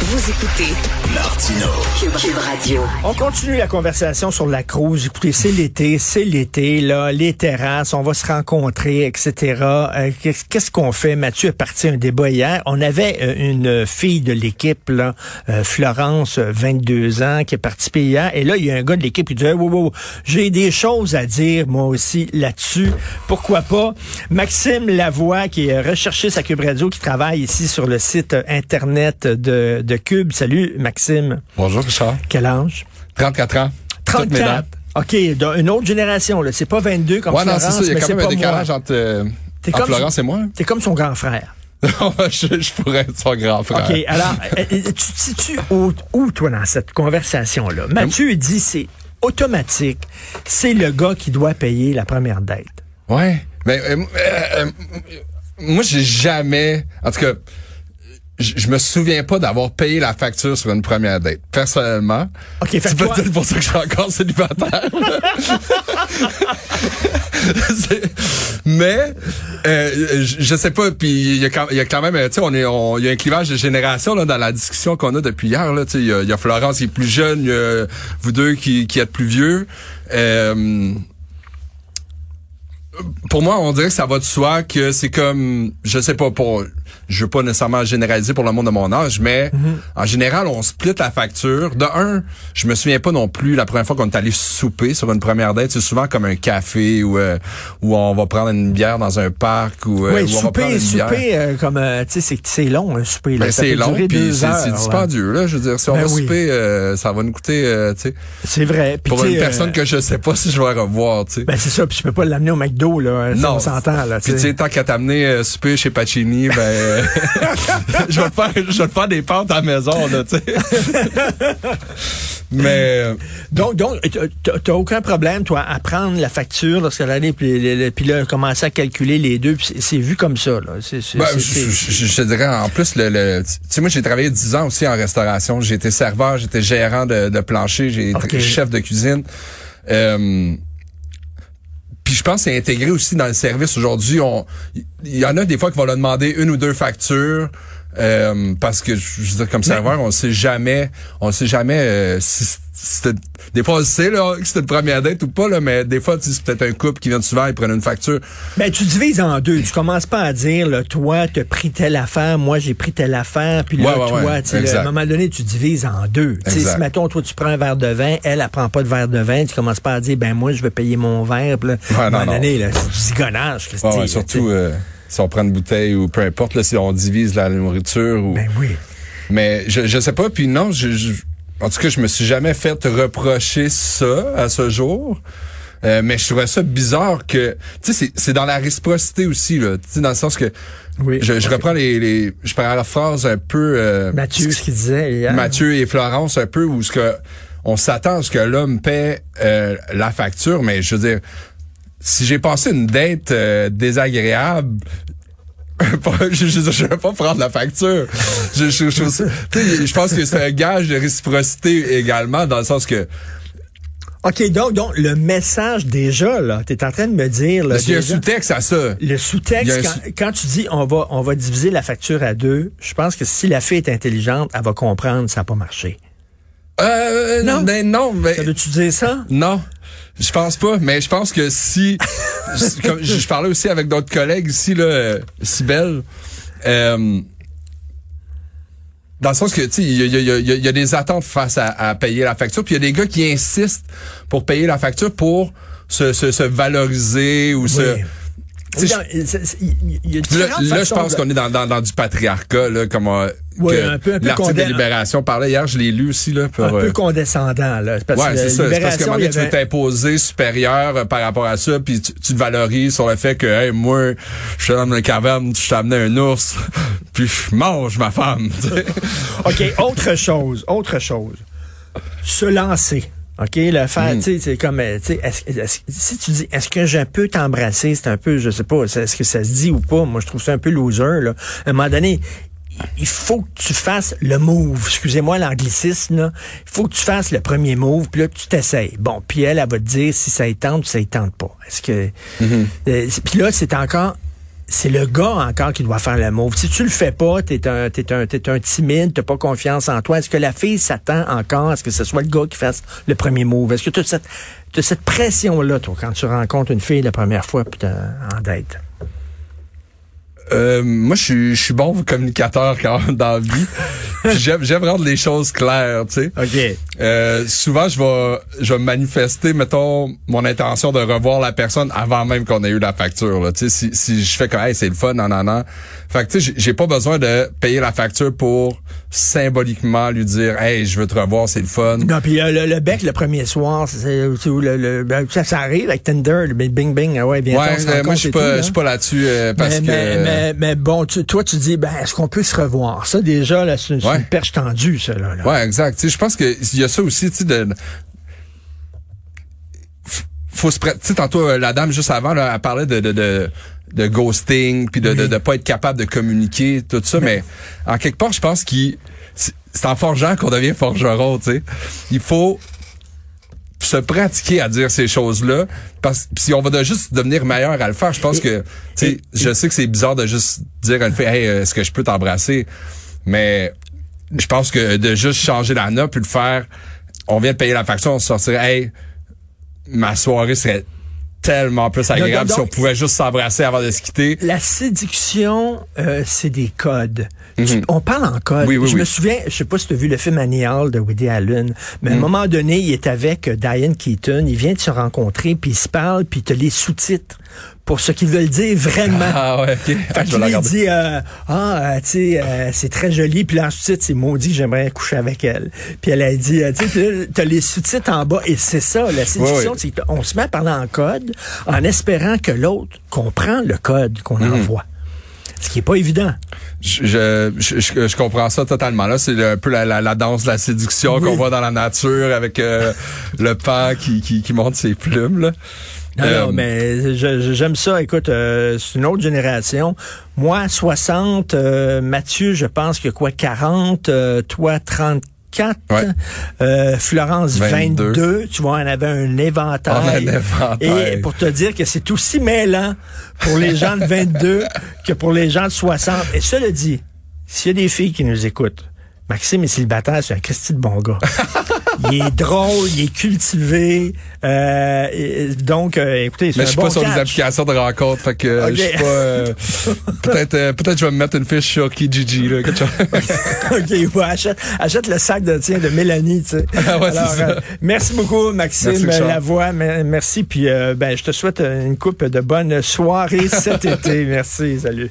Vous écoutez Martino. Cube, Cube Radio. On continue la conversation sur la cruise. Écoutez, c'est l'été, c'est l'été, là, les terrasses, on va se rencontrer, etc. Euh, qu'est- Qu'est-ce qu'on fait? Mathieu est parti à un débat hier. On avait euh, une fille de l'équipe, là, euh, Florence, euh, 22 ans, qui est participé hier. Et là, il y a un gars de l'équipe qui dit, wow, wow, j'ai des choses à dire, moi aussi, là-dessus. Pourquoi pas? Maxime Lavoie, qui est recherchiste à Cube Radio, qui travaille ici sur le site Internet de Cube. Salut, Maxime. Bonjour Richard. Quel âge? 34 ans. Toutes mes 34. dates. OK, dans une autre génération, là. C'est pas 22 comme Ouais, non, Florence, c'est ça. Il y a quand c'est même un décalage moi. entre, euh, T'es entre comme Florence et moi. T'es comme son grand frère. je, je pourrais être son grand frère. OK, alors, euh, euh, tu te situes où, où, toi, dans cette conversation-là? Mathieu il dit c'est automatique. C'est le gars qui doit payer la première dette. Ouais. Mais euh, euh, euh, moi, j'ai jamais. En tout cas, je me souviens pas d'avoir payé la facture sur une première date. Personnellement. OK, fait C'est peut-être pour ça que je suis encore célibataire. Mais euh, je, je sais pas. Puis il y a quand, il y a quand même, tu sais, on est, on- il y a un clivage de génération là dans la discussion qu'on a depuis hier. Là, tu sais, il y, y a Florence qui est plus jeune, y a vous deux qui, qui êtes plus vieux. Euh, pour moi, on dirait que ça va de soi que c'est comme, je sais pas, pour, je veux pas nécessairement généraliser pour le monde de mon âge, mais en général, on split la facture. De un, je me souviens pas non plus la première fois qu'on est allé souper sur une première date. C'est souvent comme un café ou euh, où on va prendre une bière dans un parc ou euh, oui, où on va prendre souper, une bière. souper, euh, comme, euh, tu sais, c'est- c'est long, un souper. là. Ben, c'est long, puis c'est dispendieux là. Je veux dire, si on Ben va oui. souper, euh, ça va nous coûter, euh, tu sais, C'est vrai. Puis, pour une personne que je sais pas si je vais revoir, tu sais. Ben, c'est ça, puis tu peux pas l'amener au McDo, là. Non. On s'entend, là. Puis tu sais. tant qu'à t'amener souper chez Pacini, ben euh, je vais te faire je vais faire des pâtes à la maison, là, tu sais. Mais euh, Donc, donc, t'as- aucun problème, toi, à prendre la facture lorsqu'elle allait, puis, puis là, commencer à calculer les deux, puis c'est- vu comme ça, là. Ben, je, je- dirais en plus le, le tu sais moi j'ai travaillé 10 ans aussi en restauration, j'ai été serveur, j'étais gérant de, de plancher, j'ai été chef de cuisine. Euh, puis je pense que c'est intégré aussi dans le service aujourd'hui. Il y en a des fois qui vont leur demander une ou deux factures. Euh, parce que je veux dire comme serveur, on sait jamais, on sait jamais euh, si si c'était- des fois on sait là que c'était une première date ou pas là, mais des fois tu sais, c'est peut-être un couple qui vient souvent ils prennent une facture. Ben, tu divises en deux. Tu commences pas à dire, là, toi, t'as pris telle affaire, moi, j'ai pris telle affaire, puis là, Ouais, ouais, toi, ouais, là, à un moment donné, tu divises en deux. Si, mettons, toi, tu prends un verre de vin, elle, elle prend pas de verre de vin, tu commences pas à dire, ben, moi, je vais payer mon verre, puis là, à un moment donné, là, c'est du là, surtout euh, si on prend une bouteille ou peu importe là, si on divise la nourriture ou. Ben oui. Mais je, je sais pas. Puis non, je, je- en tout cas, je me suis jamais fait reprocher ça à ce jour. Euh, mais je trouvais ça bizarre que, tu sais, c'est- dans la réciprocité aussi là, tu sais, dans le sens que Oui. je, je reprends les, les, je prends la phrase un peu euh, Mathieu, ce qu'il disait hier. Mathieu et Florence un peu où ce que on s'attend à ce que l'homme paie euh, la facture, mais je veux dire, si j'ai passé une date euh, désagréable, je, je, je vais pas prendre la facture. Je, je, je, tu je pense que c'est un gage de réciprocité également, dans le sens que OK, donc, donc, le message, déjà, là, t'es en train de me dire, là, parce qu'il y a un sous-texte à ça. Le sous-texte, quand, sous- quand tu dis on va on va diviser la facture à deux, je pense que si la fille est intelligente, elle va comprendre que ça n'a pas marché. Euh, Non. non, ben non, mais Ça veut-tu dire ça? Non, je pense pas. Mais je pense que si, je- comme je, je parlais aussi avec d'autres collègues ici là, euh, Cybelle, euh, dans le sens que tu sais, il y a, y a- y a- y a des attentes face à, à payer la facture, puis il y a des gars qui insistent pour payer la facture pour se, se, se valoriser ou se Oui. Il y a Là, là, je pense de- qu'on est dans, dans, dans du patriarcat, là, comme euh, Que un peu- un peu l'article de Libération parlait hier, je l'ai lu aussi là. Pour, un peu euh, condescendant là, parce Ouais, que c'est ça. C'est parce qu'à un moment tu veux t'imposer supérieur euh, par rapport à ça, puis tu, tu te valorises sur le fait que, hey, moi, je suis dans une caverne, je t'ai amené un ours, puis je mange ma femme. OK, autre chose, autre chose. Se lancer. OK, le faire, Mm. tu sais, c'est comme, euh, tu sais, si tu dis, est-ce que je peux t'embrasser, c'est un peu, je sais pas, est-ce que ça se dit ou pas? Moi, je trouve ça un peu loser, là. À un moment donné, il faut que tu fasses le move. Excusez-moi l'anglicisme, là. Il faut que tu fasses le premier move, puis là, tu t'essayes. Bon, puis elle, elle va te dire si ça y tente ou ça y tente pas. Est-ce que... Mm-hmm. Euh, puis là, c'est encore c'est le gars encore qui doit faire le move. Si tu le fais pas, t'es un, t'es un, t'es un timide, t'as pas confiance en toi. Est-ce que la fille s'attend encore à ce que ce soit le gars qui fasse le premier move? Est-ce que tu as cette, t'as cette pression-là, toi, quand tu rencontres une fille la première fois, puis t'es en date? Euh, moi, je suis, je suis bon communicateur quand même dans la vie. J'aime, j'aime rendre les choses claires, tu sais. OK. Euh, souvent, je vais, je vais manifester, mettons, mon intention de revoir la personne avant même qu'on ait eu la facture. Là. Tu sais, si, si je fais comme, hey, c'est le fun, non, non, non. Fait que, tu sais, j'ai pas besoin de payer la facture pour symboliquement lui dire, hey, je veux te revoir, c'est le fun. Non, puis euh, le, le bec le premier soir, c'est, le, le- ben, ça, ça arrive avec Tinder, le bing bing, ah ouais, bientôt Ouais, euh, moi, je suis pas, je suis pas là-dessus euh, parce mais, que. mais, mais, mais bon, tu- toi, tu dis, ben, est-ce qu'on peut se revoir? Ça, déjà, là, c'est Ouais. une perche tendue, ça, là. là. Ouais, exact. Je pense que il y a ça aussi, tu sais, de F- faut se prêter. Tu sais, tantôt, euh, la dame juste avant, là, elle parlait de, de, de, de ghosting, puis de, de, de pas être capable de communiquer, tout ça, mais en quelque part, je pense qu'il c'est en forgeant qu'on devient forgeron, tu sais. Il faut se pratiquer à dire ces choses-là parce que si on va de juste devenir meilleur à le faire je pense que tu sais je sais que c'est bizarre de juste dire à une fille hey euh, est-ce que je peux t'embrasser? Mais je pense que de juste changer la note puis de faire on vient de payer la facture on se sortirait hey ma soirée serait tellement plus agréable donc- si on pouvait juste s'embrasser avant de se quitter La séduction, euh, c'est des codes. Tu- on parle en code. Mhm. Oui, oui, je oui. me souviens, je sais pas si tu as vu le film Annie Hall de Woody Allen, mais à Mhm. un moment donné, il est avec euh, Diane Keaton, il vient de se rencontrer, puis il se parle, puis tu les sous-titres pour ce qu'ils veulent dire vraiment. ah ouais ok Fait je lui, il dit euh, ah euh, tu sais euh, c'est très joli puis là en sous-titre c'est maudit j'aimerais coucher avec elle puis elle a dit euh, tu sais t'as les sous-titres en bas et c'est ça la séduction c'est qu'on se met à parler en code en espérant que l'autre comprend le code qu'on Mhm. envoie ce qui est pas évident Je, je, je, je comprends ça totalement. Là, c'est un peu la, la, la danse de la séduction Oui. qu'on voit dans la nature avec euh, le pan qui, qui, qui monte ses plumes. Là. Non, Euh, non, mais j'aime ça. Écoute, euh, c'est une autre génération. Moi, 60, euh, Mathieu, je pense que quoi, 40, euh, toi, 34, Ouais. euh, Florence, 22. 22. Tu vois, on avait un éventail. On a un éventail. Et pour te dire que c'est aussi mêlant pour les gens de 22 que pour les gens de 60. Et cela dit, s'il y a des filles qui nous écoutent, Maxime est célibataire, c'est un Christy de bon gars. il est drôle, il est cultivé. euh, donc, euh, écoutez, c'est Mais un je suis bon pas sur catch. les applications de rencontre, fait que je suis pas. euh, peut-être, euh, peut-être je vais me mettre une fiche sur Kijiji là, quelque chose. OK, ouais, achète, achète le sac de, tiens, de Mélanie, tu sais. Ah ouais, c'est ça. euh, merci beaucoup, Maxime Merci. Lavoie. Me- Merci, puis ben, je te souhaite une coupe de bonnes soirées cet été. Merci, salut.